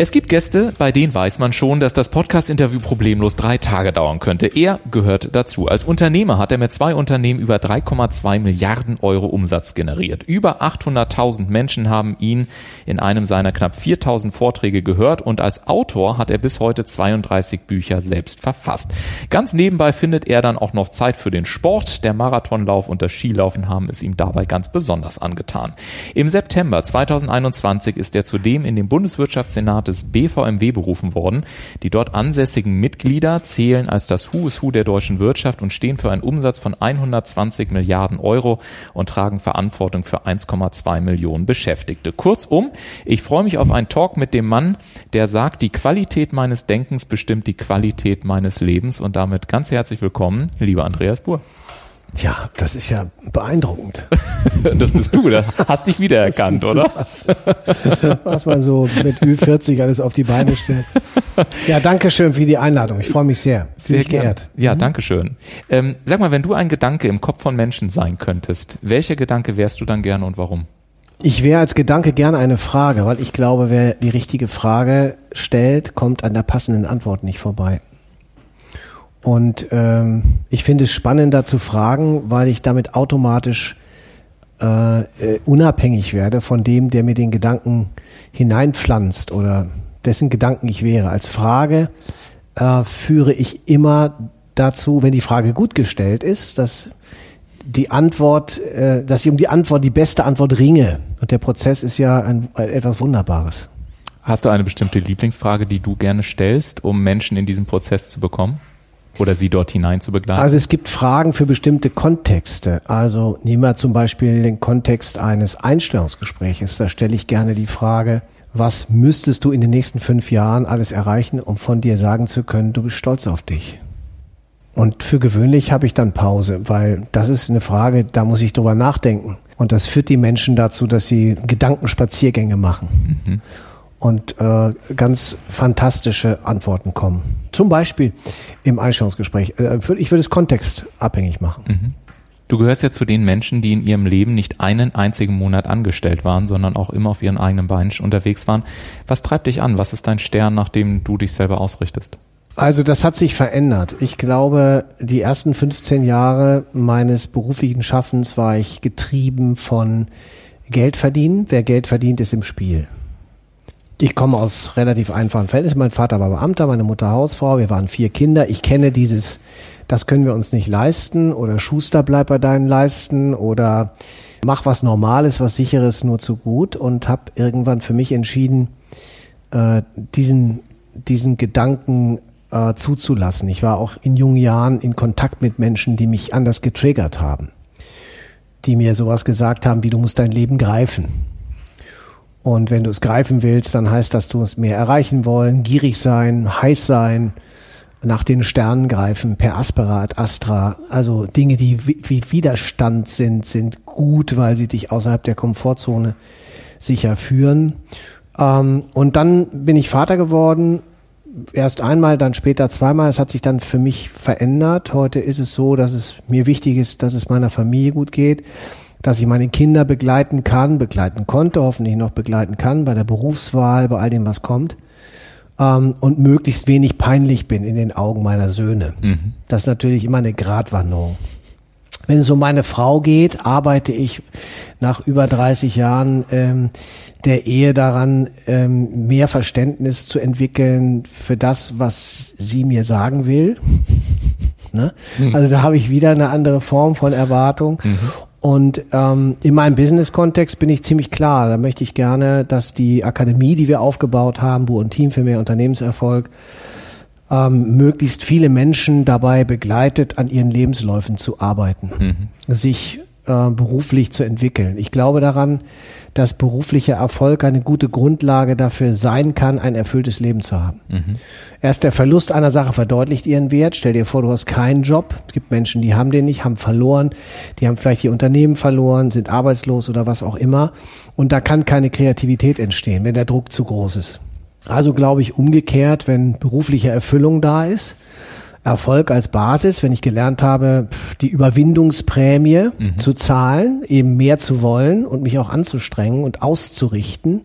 Es gibt Gäste, bei denen weiß man schon, dass das Podcast-Interview problemlos drei Tage dauern könnte. Er gehört dazu. Als Unternehmer hat er mit zwei Unternehmen über 3,2 Milliarden Euro Umsatz generiert. Über 800.000 Menschen haben ihn in einem seiner knapp 4.000 Vorträge gehört und als Autor hat er bis heute 32 Bücher selbst verfasst. Ganz nebenbei findet er dann auch noch Zeit für den Sport. Der Marathonlauf und das Skilaufen haben es ihm dabei ganz besonders angetan. Im September 2021 ist er zudem in den Bundeswirtschaftssenat des BVMW berufen worden. Die dort ansässigen Mitglieder zählen als das Who is Who der deutschen Wirtschaft und stehen für einen Umsatz von 120 Milliarden Euro und tragen Verantwortung für 1,2 Millionen Beschäftigte. Kurzum, ich freue mich auf einen Talk mit dem Mann, der sagt, die Qualität meines Denkens bestimmt die Qualität meines Lebens und damit ganz herzlich willkommen, lieber Andreas Buhr. Ja, das ist ja beeindruckend. das bist du, da hast dich wiedererkannt, oder? Was, was man so mit Ü40 alles auf die Beine stellt. Ja, danke schön für die Einladung. Ich freue mich sehr. Sehr geehrt. Ja, mhm. danke schön. Ähm, sag mal, wenn du ein Gedanke im Kopf von Menschen sein könntest, welcher Gedanke wärst du dann gerne und warum? Ich wäre als Gedanke gerne eine Frage, weil ich glaube, wer die richtige Frage stellt, kommt an der passenden Antwort nicht vorbei. Und ähm, ich finde es spannender zu fragen, weil ich damit automatisch äh, äh, unabhängig werde von dem, der mir den Gedanken hineinpflanzt oder dessen Gedanken ich wäre. Als Frage äh, führe ich immer dazu, wenn die Frage gut gestellt ist, dass die Antwort, äh, dass ich um die Antwort, die beste Antwort ringe. Und der Prozess ist ja ein, etwas Wunderbares. Hast du eine bestimmte Lieblingsfrage, die du gerne stellst, um Menschen in diesem Prozess zu bekommen? Oder sie dort hinein zu begleiten? Also es gibt Fragen für bestimmte Kontexte. Also nehmen wir zum Beispiel den Kontext eines Einstellungsgespräches. Da stelle ich gerne die Frage, was müsstest du in den nächsten fünf Jahren alles erreichen, um von dir sagen zu können, du bist stolz auf dich? Und für gewöhnlich habe ich dann Pause, weil das ist eine Frage, da muss ich drüber nachdenken. Und das führt die Menschen dazu, dass sie Gedankenspaziergänge machen. Mhm und äh, ganz fantastische Antworten kommen. Zum Beispiel im Einstellungsgespräch. Äh, ich würde es kontextabhängig machen. Mhm. Du gehörst ja zu den Menschen, die in ihrem Leben nicht einen einzigen Monat angestellt waren, sondern auch immer auf ihren eigenen Beinen unterwegs waren. Was treibt dich an? Was ist dein Stern, nach dem du dich selber ausrichtest? Also das hat sich verändert. Ich glaube, die ersten 15 Jahre meines beruflichen Schaffens war ich getrieben von Geld verdienen. Wer Geld verdient, ist im Spiel. Ich komme aus relativ einfachen Verhältnissen. Mein Vater war Beamter, meine Mutter Hausfrau. Wir waren vier Kinder. Ich kenne dieses, das können wir uns nicht leisten oder Schuster bleib bei deinen Leisten oder mach was Normales, was Sicheres nur zu gut und habe irgendwann für mich entschieden, äh, diesen, diesen Gedanken äh, zuzulassen. Ich war auch in jungen Jahren in Kontakt mit Menschen, die mich anders getriggert haben, die mir sowas gesagt haben, wie du musst dein Leben greifen und wenn du es greifen willst, dann heißt das, du musst mehr erreichen wollen, gierig sein, heiß sein, nach den Sternen greifen, per Aspera ad Astra. Also Dinge, die wie Widerstand sind, sind gut, weil sie dich außerhalb der Komfortzone sicher führen. Ähm, und dann bin ich Vater geworden. Erst einmal, dann später zweimal. Es hat sich dann für mich verändert. Heute ist es so, dass es mir wichtig ist, dass es meiner Familie gut geht dass ich meine Kinder begleiten kann, begleiten konnte, hoffentlich noch begleiten kann bei der Berufswahl, bei all dem, was kommt. Ähm, und möglichst wenig peinlich bin in den Augen meiner Söhne. Mhm. Das ist natürlich immer eine Gratwanderung. Wenn es um meine Frau geht, arbeite ich nach über 30 Jahren ähm, der Ehe daran, ähm, mehr Verständnis zu entwickeln für das, was sie mir sagen will. Ne? Mhm. Also da habe ich wieder eine andere Form von Erwartung. Mhm. Und ähm, in meinem Business-Kontext bin ich ziemlich klar. Da möchte ich gerne, dass die Akademie, die wir aufgebaut haben, Bu und Team für mehr Unternehmenserfolg, ähm, möglichst viele Menschen dabei begleitet, an ihren Lebensläufen zu arbeiten, mhm. sich äh, beruflich zu entwickeln. Ich glaube daran, dass beruflicher Erfolg eine gute Grundlage dafür sein kann, ein erfülltes Leben zu haben. Mhm. Erst der Verlust einer Sache verdeutlicht ihren Wert. Stell dir vor, du hast keinen Job. Es gibt Menschen, die haben den nicht, haben verloren. Die haben vielleicht ihr Unternehmen verloren, sind arbeitslos oder was auch immer. Und da kann keine Kreativität entstehen, wenn der Druck zu groß ist. Also glaube ich umgekehrt, wenn berufliche Erfüllung da ist, Erfolg als Basis, wenn ich gelernt habe, die Überwindungsprämie mhm. zu zahlen, eben mehr zu wollen und mich auch anzustrengen und auszurichten,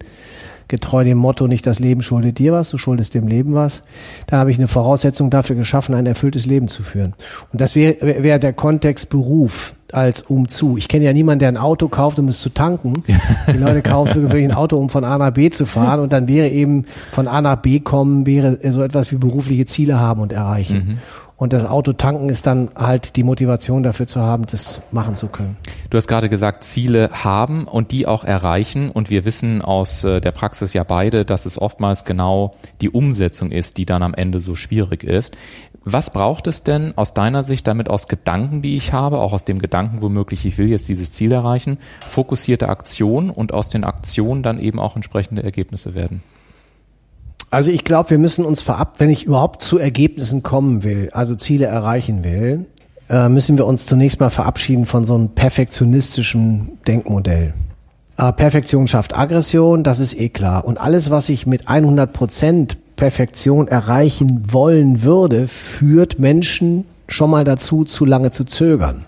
getreu dem Motto, nicht das Leben schuldet dir was, du schuldest dem Leben was, dann habe ich eine Voraussetzung dafür geschaffen, ein erfülltes Leben zu führen. Und das wäre wär der Kontext Beruf als umzu. Ich kenne ja niemanden, der ein Auto kauft, um es zu tanken. Die Leute kaufen wirklich ein Auto, um von A nach B zu fahren. Und dann wäre eben von A nach B kommen, wäre so etwas wie berufliche Ziele haben und erreichen. Mhm. Und das Auto tanken ist dann halt die Motivation dafür zu haben, das machen zu können. Du hast gerade gesagt, Ziele haben und die auch erreichen. Und wir wissen aus äh, der Praxis ja beide, dass es oftmals genau die Umsetzung ist, die dann am Ende so schwierig ist. Was braucht es denn aus deiner Sicht, damit aus Gedanken, die ich habe, auch aus dem Gedanken womöglich, ich will jetzt dieses Ziel erreichen, fokussierte Aktion und aus den Aktionen dann eben auch entsprechende Ergebnisse werden? Also ich glaube, wir müssen uns verab, wenn ich überhaupt zu Ergebnissen kommen will, also Ziele erreichen will, äh, müssen wir uns zunächst mal verabschieden von so einem perfektionistischen Denkmodell. Äh, Perfektion schafft Aggression, das ist eh klar. Und alles, was ich mit 100 Prozent Perfektion erreichen wollen würde, führt Menschen schon mal dazu, zu lange zu zögern.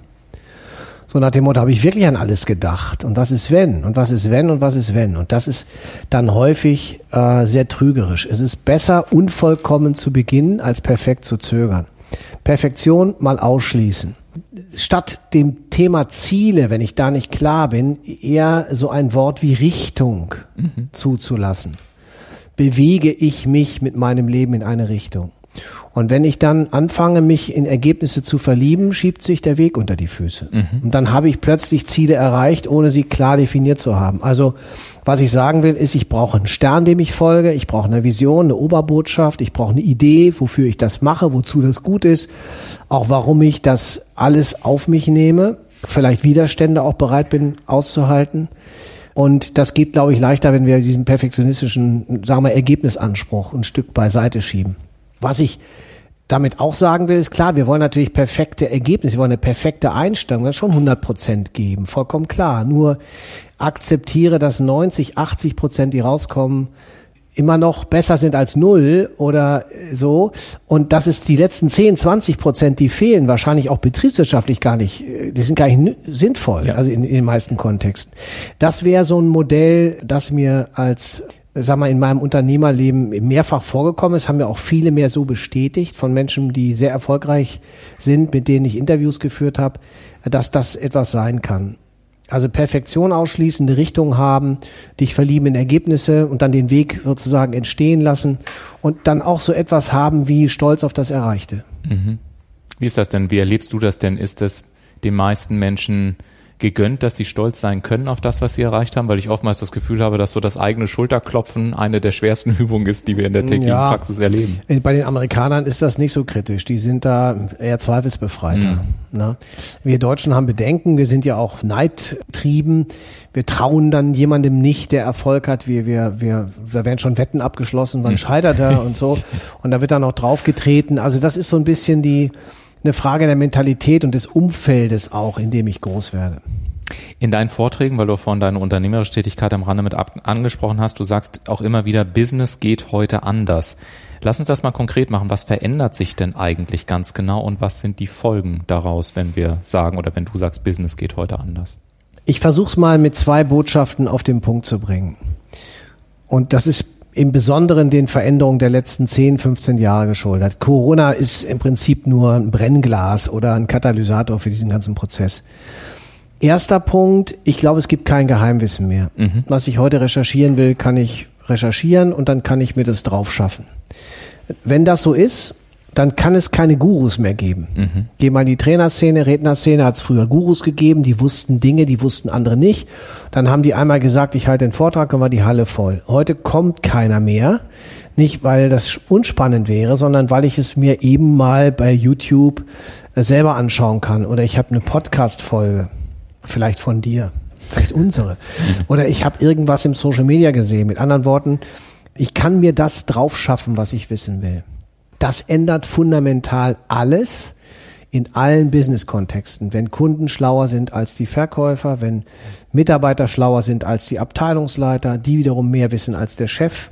So nach dem Motto, habe ich wirklich an alles gedacht? Und was ist wenn? Und was ist wenn? Und was ist wenn? Und das ist dann häufig äh, sehr trügerisch. Es ist besser, unvollkommen zu beginnen, als perfekt zu zögern. Perfektion mal ausschließen. Statt dem Thema Ziele, wenn ich da nicht klar bin, eher so ein Wort wie Richtung mhm. zuzulassen. Bewege ich mich mit meinem Leben in eine Richtung? Und wenn ich dann anfange, mich in Ergebnisse zu verlieben, schiebt sich der Weg unter die Füße. Mhm. Und dann habe ich plötzlich Ziele erreicht, ohne sie klar definiert zu haben. Also was ich sagen will, ist, ich brauche einen Stern, dem ich folge, ich brauche eine Vision, eine Oberbotschaft, ich brauche eine Idee, wofür ich das mache, wozu das gut ist, auch warum ich das alles auf mich nehme, vielleicht Widerstände auch bereit bin auszuhalten. Und das geht, glaube ich, leichter, wenn wir diesen perfektionistischen, sagen wir, Ergebnisanspruch ein Stück beiseite schieben. Was ich damit auch sagen will, ist klar, wir wollen natürlich perfekte Ergebnisse, wir wollen eine perfekte Einstellung, das schon 100 Prozent geben, vollkommen klar. Nur akzeptiere, dass 90, 80 Prozent, die rauskommen, immer noch besser sind als null oder so. Und dass es die letzten 10, 20 Prozent, die fehlen, wahrscheinlich auch betriebswirtschaftlich gar nicht, die sind gar nicht sinnvoll, ja. also in, in den meisten Kontexten. Das wäre so ein Modell, das mir als sag mal, in meinem Unternehmerleben mehrfach vorgekommen ist, haben mir auch viele mehr so bestätigt von Menschen, die sehr erfolgreich sind, mit denen ich Interviews geführt habe, dass das etwas sein kann. Also Perfektion ausschließen, eine Richtung haben, dich verlieben in Ergebnisse und dann den Weg sozusagen entstehen lassen und dann auch so etwas haben wie Stolz auf das Erreichte. Mhm. Wie ist das denn? Wie erlebst du das denn? Ist es den meisten Menschen gegönnt, dass sie stolz sein können auf das, was sie erreicht haben, weil ich oftmals das Gefühl habe, dass so das eigene Schulterklopfen eine der schwersten Übungen ist, die wir in der täglichen ja, Praxis erleben. Bei den Amerikanern ist das nicht so kritisch. Die sind da eher zweifelsbefreiter. Mhm. Ne? Wir Deutschen haben Bedenken. Wir sind ja auch neidtrieben. Wir trauen dann jemandem nicht, der Erfolg hat. Wir, wir, wir, wir werden schon Wetten abgeschlossen, wann mhm. scheitert er und so. Und da wird dann noch draufgetreten. Also das ist so ein bisschen die, eine Frage der Mentalität und des Umfeldes auch, in dem ich groß werde. In deinen Vorträgen, weil du vorhin deine unternehmerische Tätigkeit am Rande mit angesprochen hast, du sagst auch immer wieder, Business geht heute anders. Lass uns das mal konkret machen. Was verändert sich denn eigentlich ganz genau und was sind die Folgen daraus, wenn wir sagen oder wenn du sagst, Business geht heute anders? Ich versuche es mal mit zwei Botschaften auf den Punkt zu bringen. Und das ist im Besonderen den Veränderungen der letzten 10, 15 Jahre geschuldet. Corona ist im Prinzip nur ein Brennglas oder ein Katalysator für diesen ganzen Prozess. Erster Punkt, ich glaube, es gibt kein Geheimwissen mehr. Mhm. Was ich heute recherchieren will, kann ich recherchieren und dann kann ich mir das drauf schaffen. Wenn das so ist, dann kann es keine Gurus mehr geben. Mhm. Geh mal in die Trainerszene, Rednerszene hat es früher Gurus gegeben, die wussten Dinge, die wussten andere nicht. Dann haben die einmal gesagt, ich halte den Vortrag und war die Halle voll. Heute kommt keiner mehr. Nicht, weil das unspannend wäre, sondern weil ich es mir eben mal bei YouTube äh, selber anschauen kann. Oder ich habe eine Podcast-Folge, vielleicht von dir, vielleicht unsere. Mhm. Oder ich habe irgendwas im Social Media gesehen. Mit anderen Worten, ich kann mir das drauf schaffen, was ich wissen will. Das ändert fundamental alles in allen Business-Kontexten. Wenn Kunden schlauer sind als die Verkäufer, wenn Mitarbeiter schlauer sind als die Abteilungsleiter, die wiederum mehr wissen als der Chef,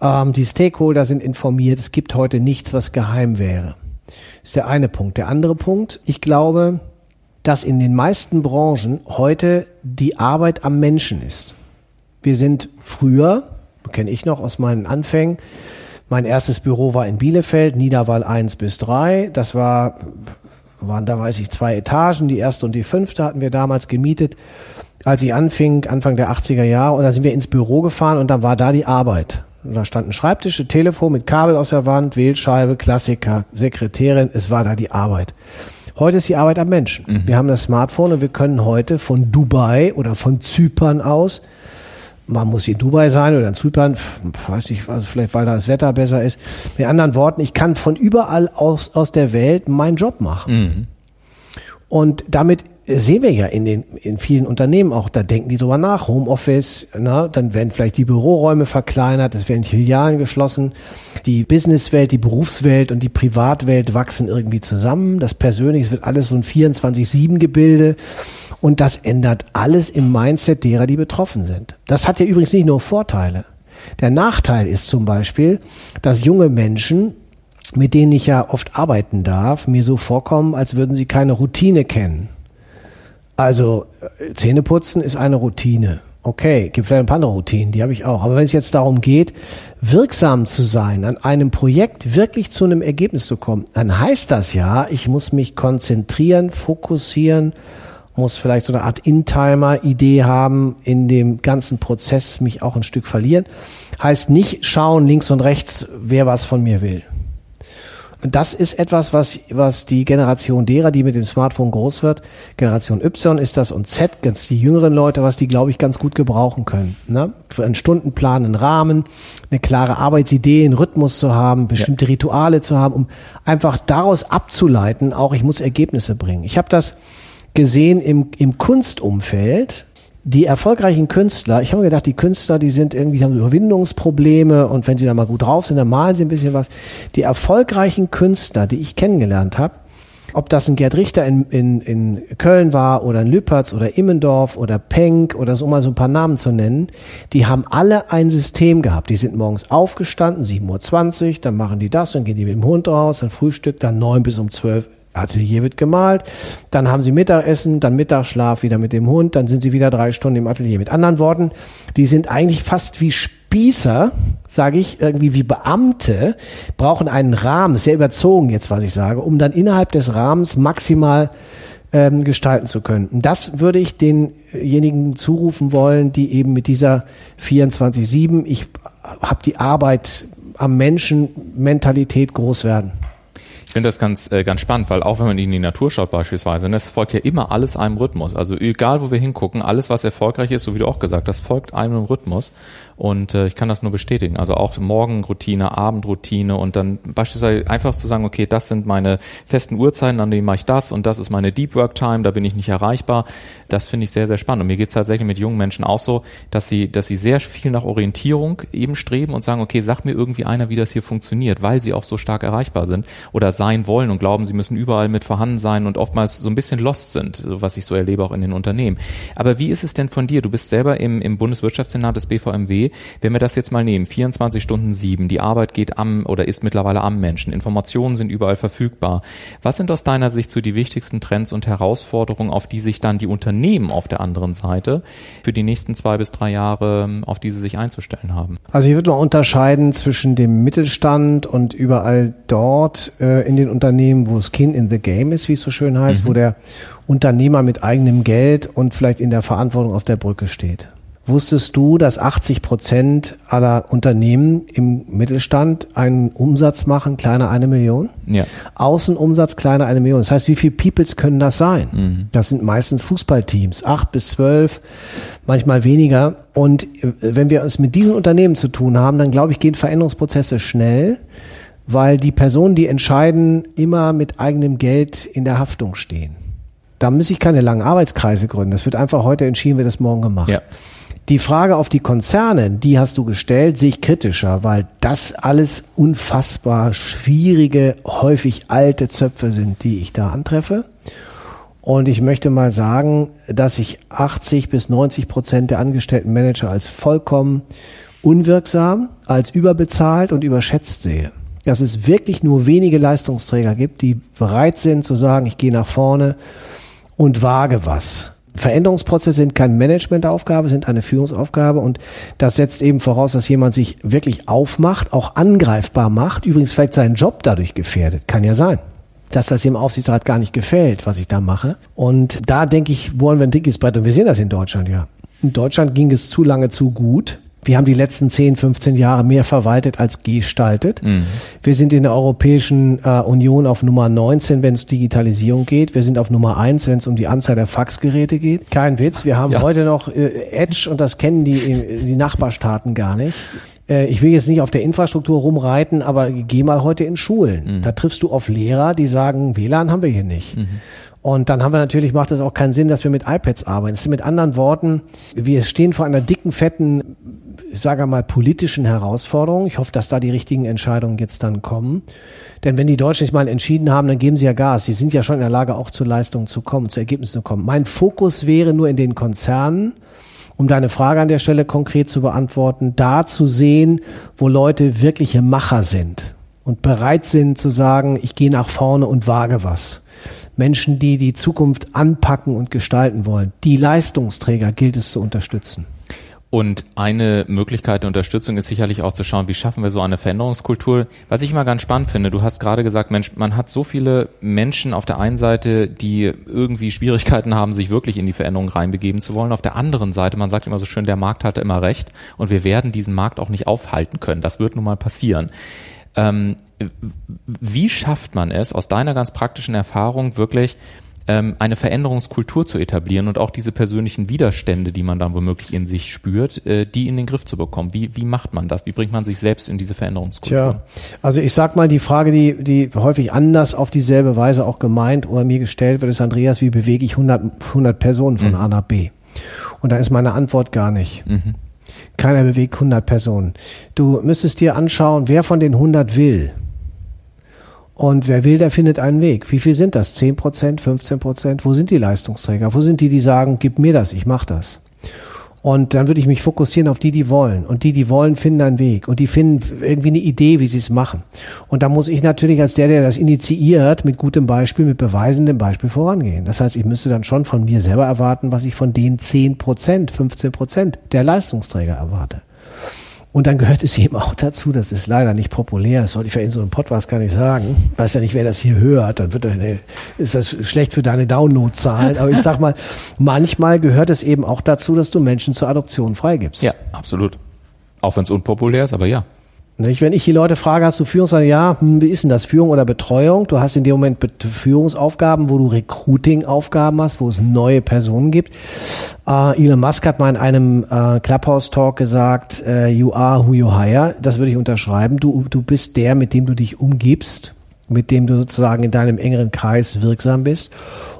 ähm, die Stakeholder sind informiert. Es gibt heute nichts, was geheim wäre. Das ist der eine Punkt. Der andere Punkt, ich glaube, dass in den meisten Branchen heute die Arbeit am Menschen ist. Wir sind früher, kenne ich noch aus meinen Anfängen, mein erstes Büro war in Bielefeld, Niederwall 1 bis 3. Das war, waren da weiß ich zwei Etagen. Die erste und die fünfte hatten wir damals gemietet, als ich anfing, Anfang der 80er Jahre. Und da sind wir ins Büro gefahren und dann war da die Arbeit. Da standen Schreibtische, Telefon mit Kabel aus der Wand, Wählscheibe, Klassiker, Sekretärin. Es war da die Arbeit. Heute ist die Arbeit am Menschen. Mhm. Wir haben das Smartphone und wir können heute von Dubai oder von Zypern aus man muss in Dubai sein oder in Zypern, weiß ich, also vielleicht weil da das Wetter besser ist. Mit anderen Worten, ich kann von überall aus, aus der Welt meinen Job machen. Mhm. Und damit sehen wir ja in den in vielen Unternehmen auch, da denken die drüber nach, Homeoffice, na, dann werden vielleicht die Büroräume verkleinert, es werden Filialen geschlossen, die Businesswelt, die Berufswelt und die Privatwelt wachsen irgendwie zusammen, das Persönliche wird alles so ein 24-7-Gebilde und das ändert alles im Mindset derer, die betroffen sind. Das hat ja übrigens nicht nur Vorteile. Der Nachteil ist zum Beispiel, dass junge Menschen mit denen ich ja oft arbeiten darf, mir so vorkommen, als würden sie keine Routine kennen. Also äh, Zähneputzen ist eine Routine. Okay, gibt vielleicht ein paar andere Routinen, die habe ich auch. Aber wenn es jetzt darum geht, wirksam zu sein, an einem Projekt wirklich zu einem Ergebnis zu kommen, dann heißt das ja, ich muss mich konzentrieren, fokussieren, muss vielleicht so eine Art In-Timer-Idee haben, in dem ganzen Prozess mich auch ein Stück verlieren. Heißt nicht schauen links und rechts, wer was von mir will. Und das ist etwas, was, was die Generation derer, die mit dem Smartphone groß wird, Generation Y ist das und Z, ganz die jüngeren Leute, was die, glaube ich, ganz gut gebrauchen können. Ne? Für einen Stundenplan, einen Rahmen, eine klare Arbeitsidee, einen Rhythmus zu haben, bestimmte ja. Rituale zu haben, um einfach daraus abzuleiten, auch ich muss Ergebnisse bringen. Ich habe das gesehen im, im Kunstumfeld, die erfolgreichen Künstler, ich habe mir gedacht, die Künstler, die sind irgendwie, haben Überwindungsprobleme und wenn sie da mal gut drauf sind, dann malen sie ein bisschen was. Die erfolgreichen Künstler, die ich kennengelernt habe, ob das ein Gerd Richter in, in, in Köln war oder ein Lüpertz oder Immendorf oder Penck oder so, um mal so ein paar Namen zu nennen, die haben alle ein System gehabt. Die sind morgens aufgestanden, 7.20 Uhr, dann machen die das, dann gehen die mit dem Hund raus, dann Frühstück, dann neun bis um zwölf Atelier wird gemalt, dann haben sie Mittagessen, dann Mittagsschlaf wieder mit dem Hund, dann sind sie wieder drei Stunden im Atelier. Mit anderen Worten, die sind eigentlich fast wie Spießer, sage ich, irgendwie wie Beamte, brauchen einen Rahmen, sehr überzogen jetzt, was ich sage, um dann innerhalb des Rahmens maximal ähm, gestalten zu können. Und das würde ich denjenigen zurufen wollen, die eben mit dieser 24-7, ich habe die Arbeit am Menschen Mentalität groß werden finde das ganz, äh, ganz spannend, weil auch wenn man in die Natur schaut beispielsweise, ne, es folgt ja immer alles einem Rhythmus. Also egal, wo wir hingucken, alles, was erfolgreich ist, so wie du auch gesagt hast, folgt einem Rhythmus. Und äh, ich kann das nur bestätigen. Also auch Morgenroutine, Abendroutine und dann beispielsweise einfach zu sagen, okay, das sind meine festen Uhrzeiten, an denen mache ich das und das ist meine Deep Work Time, da bin ich nicht erreichbar. Das finde ich sehr, sehr spannend. Und mir geht es tatsächlich mit jungen Menschen auch so, dass sie, dass sie sehr viel nach Orientierung eben streben und sagen, okay, sag mir irgendwie einer, wie das hier funktioniert, weil sie auch so stark erreichbar sind oder sein wollen und glauben, sie müssen überall mit vorhanden sein und oftmals so ein bisschen lost sind, was ich so erlebe auch in den Unternehmen. Aber wie ist es denn von dir? Du bist selber im, im Bundeswirtschaftssenat des BVMW wenn wir das jetzt mal nehmen, 24 Stunden sieben, die Arbeit geht am oder ist mittlerweile am Menschen, Informationen sind überall verfügbar. Was sind aus deiner Sicht so die wichtigsten Trends und Herausforderungen, auf die sich dann die Unternehmen auf der anderen Seite für die nächsten zwei bis drei Jahre, auf die sie sich einzustellen haben? Also ich würde mal unterscheiden zwischen dem Mittelstand und überall dort äh, in den Unternehmen, wo es Skin in the Game ist, wie es so schön heißt, mhm. wo der Unternehmer mit eigenem Geld und vielleicht in der Verantwortung auf der Brücke steht. Wusstest du, dass 80 Prozent aller Unternehmen im Mittelstand einen Umsatz machen, kleiner eine Million? Ja. Außenumsatz kleiner eine Million. Das heißt, wie viele Peoples können das sein? Mhm. Das sind meistens Fußballteams, acht bis zwölf, manchmal weniger. Und äh, wenn wir es mit diesen Unternehmen zu tun haben, dann glaube ich, gehen Veränderungsprozesse schnell, weil die Personen, die entscheiden, immer mit eigenem Geld in der Haftung stehen. Da muss ich keine langen Arbeitskreise gründen. Das wird einfach heute entschieden, wird das morgen gemacht. Ja. Die Frage auf die Konzerne, die hast du gestellt, sehe ich kritischer, weil das alles unfassbar schwierige, häufig alte Zöpfe sind, die ich da antreffe. Und ich möchte mal sagen, dass ich 80 bis 90 Prozent der angestellten Manager als vollkommen unwirksam, als überbezahlt und überschätzt sehe. Dass es wirklich nur wenige Leistungsträger gibt, die bereit sind zu sagen, ich gehe nach vorne und wage was. Veränderungsprozesse sind keine Managementaufgabe, sind eine Führungsaufgabe und das setzt eben voraus, dass jemand sich wirklich aufmacht, auch angreifbar macht, übrigens vielleicht seinen Job dadurch gefährdet, kann ja sein dass das dem Aufsichtsrat gar nicht gefällt, was ich da mache. Und da denke ich, wollen wir ein dickes Brett. Und wir sehen das in Deutschland, ja. In Deutschland ging es zu lange zu gut. Wir haben die letzten 10, 15 Jahre mehr verwaltet als gestaltet. Mhm. Wir sind in der Europäischen äh, Union auf Nummer 19, wenn es Digitalisierung geht. Wir sind auf Nummer 1, wenn es um die Anzahl der Faxgeräte geht. Kein Witz, wir haben ja. heute noch äh, Edge und das kennen die, die Nachbarstaaten gar nicht äh, ich will jetzt nicht auf der Infrastruktur rumreiten, aber geh mal heute in Schulen. Mhm. Da triffst du auf Lehrer, die sagen, WLAN haben wir hier nicht. Mhm. Und dann haben wir natürlich, macht es auch keinen Sinn, dass wir mit iPads arbeiten. Es sind mit anderen Worten, wir stehen vor einer dicken, fetten ich sage mal, politischen Herausforderungen. Ich hoffe, dass da die richtigen Entscheidungen jetzt dann kommen. Denn wenn die Deutschen sich mal entschieden haben, dann geben sie ja Gas. Sie sind ja schon in der Lage, auch zu Leistungen zu kommen, zu Ergebnissen zu kommen. Mein Fokus wäre nur in den Konzernen, um deine Frage an der Stelle konkret zu beantworten, da zu sehen, wo Leute wirkliche Macher sind und bereit sind zu sagen, ich gehe nach vorne und wage was. Menschen, die die Zukunft anpacken und gestalten wollen. Die Leistungsträger gilt es zu unterstützen. Und eine Möglichkeit der Unterstützung ist sicherlich auch zu schauen, wie schaffen wir so eine Veränderungskultur. Was ich mal ganz spannend finde, du hast gerade gesagt, Mensch, man hat so viele Menschen auf der einen Seite, die irgendwie Schwierigkeiten haben, sich wirklich in die Veränderung reinbegeben zu wollen. Auf der anderen Seite, man sagt immer so schön, der Markt hatte immer recht und wir werden diesen Markt auch nicht aufhalten können. Das wird nun mal passieren. Ähm, wie schafft man es aus deiner ganz praktischen Erfahrung wirklich ähm, eine Veränderungskultur zu etablieren und auch diese persönlichen Widerstände, die man dann womöglich in sich spürt, äh, die in den Griff zu bekommen. Wie, wie macht man das? Wie bringt man sich selbst in diese Veränderungskultur? Tja, also ich sag mal, die Frage, die, die häufig anders auf dieselbe Weise auch gemeint oder mir gestellt wird, ist, Andreas, wie bewege ich 100, 100 Personen von mhm. A nach B? Und da ist meine Antwort gar nicht. Mhm. Keiner bewegt 100 Personen. Du müsstest dir anschauen, wer von den 100 will. Und wer will, der findet einen Weg. Wie viel sind das? 10 Prozent, 15 Prozent? Wo sind die Leistungsträger? Wo sind die, die sagen, gib mir das, ich mach das? Und dann würde ich mich fokussieren auf die, die wollen. Und die, die wollen, finden einen Weg. Und die finden irgendwie eine Idee, wie sie es machen. Und da muss ich natürlich als der, der das initiiert, mit gutem Beispiel, mit beweisendem Beispiel vorangehen. Das heißt, ich müsste dann schon von mir selber erwarten, was ich von den 10 Prozent, 15 Prozent der Leistungsträger erwarte. Und dann gehört es eben auch dazu, das ist leider nicht populär, das sollte ich ja in so einem Podcast gar nicht sagen. Ich weiß ja nicht, wer das hier hört, dann wird das, ist das schlecht für deine Downloadzahlen. Aber ich sag mal, manchmal gehört es eben auch dazu, dass du Menschen zur Adoption freigibst. Ja, absolut. Auch wenn es unpopulär ist, aber ja. Nicht? Wenn ich die Leute frage, hast du Führungsaufgaben? Ja, hm, wie ist denn das? Führung oder Betreuung? Du hast in dem Moment Führungsaufgaben, wo du Recruiting-Aufgaben hast, wo es neue Personen gibt. Äh, Elon Musk hat mal in einem äh, Clubhouse-Talk gesagt, äh, you are who you hire. Das würde ich unterschreiben. Du, du bist der, mit dem du dich umgibst, mit dem du sozusagen in deinem engeren Kreis wirksam bist.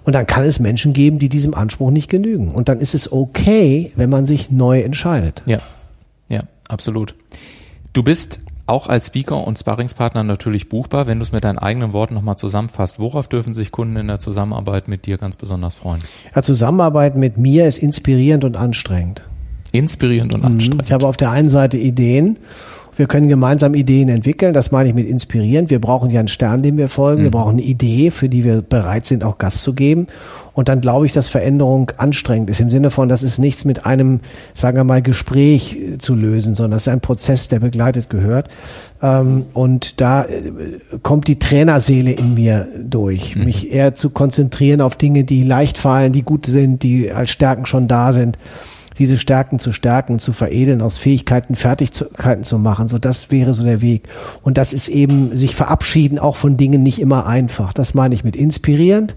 Und dann kann es Menschen geben, die diesem Anspruch nicht genügen. Und dann ist es okay, wenn man sich neu entscheidet. Ja, ja, absolut. Du bist auch als Speaker und Sparringspartner natürlich buchbar. Wenn du es mit deinen eigenen Worten nochmal zusammenfasst, worauf dürfen sich Kunden in der Zusammenarbeit mit dir ganz besonders freuen? Ja, Zusammenarbeit mit mir ist inspirierend und anstrengend. Inspirierend und mhm. anstrengend. Ich habe auf der einen Seite Ideen wir können gemeinsam Ideen entwickeln. Das meine ich mit inspirierend. Wir brauchen ja einen Stern, dem wir folgen. Mhm. Wir brauchen eine Idee, für die wir bereit sind, auch Gas zu geben. Und dann glaube ich, dass Veränderung anstrengend ist im Sinne von, das ist nichts mit einem, sagen wir mal, Gespräch äh, zu lösen, sondern das ist ein Prozess, der begleitet gehört. Ähm, und da äh, kommt die Trainerseele in mir durch, mhm. mich eher zu konzentrieren auf Dinge, die leicht fallen, die gut sind, die als Stärken schon da sind diese Stärken zu stärken, zu veredeln, aus Fähigkeiten Fertigkeiten zu machen. So, das wäre so der Weg. Und das ist eben sich verabschieden auch von Dingen nicht immer einfach. Das meine ich mit inspirierend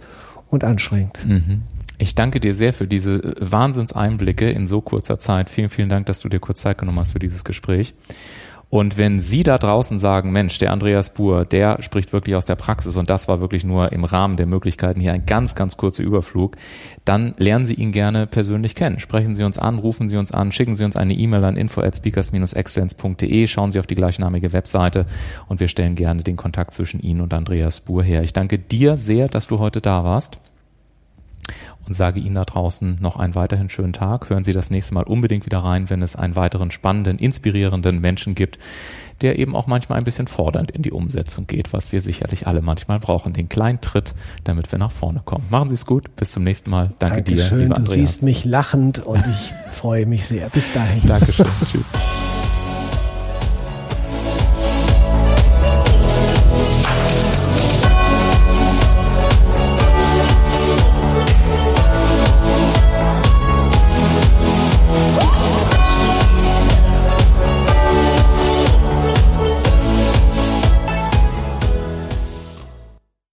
und anstrengend. Mhm. Ich danke dir sehr für diese Wahnsinnseinblicke in so kurzer Zeit. Vielen, vielen Dank, dass du dir kurz Zeit genommen hast für dieses Gespräch. Und wenn Sie da draußen sagen, Mensch, der Andreas Buhr, der spricht wirklich aus der Praxis und das war wirklich nur im Rahmen der Möglichkeiten hier ein ganz, ganz kurzer Überflug, dann lernen Sie ihn gerne persönlich kennen. Sprechen Sie uns an, rufen Sie uns an, schicken Sie uns eine E-Mail an info at speakers-excellence.de, schauen Sie auf die gleichnamige Webseite und wir stellen gerne den Kontakt zwischen Ihnen und Andreas Buhr her. Ich danke dir sehr, dass du heute da warst und sage Ihnen da draußen noch einen weiterhin schönen Tag. Hören Sie das nächste Mal unbedingt wieder rein, wenn es einen weiteren spannenden, inspirierenden Menschen gibt, der eben auch manchmal ein bisschen fordernd in die Umsetzung geht, was wir sicherlich alle manchmal brauchen. Den kleinen Tritt, damit wir nach vorne kommen. Machen Sie es gut. Bis zum nächsten Mal. Danke Dankeschön. dir, lieber Du siehst mich lachend und ich freue mich sehr. Bis dahin. Dankeschön. Tschüss.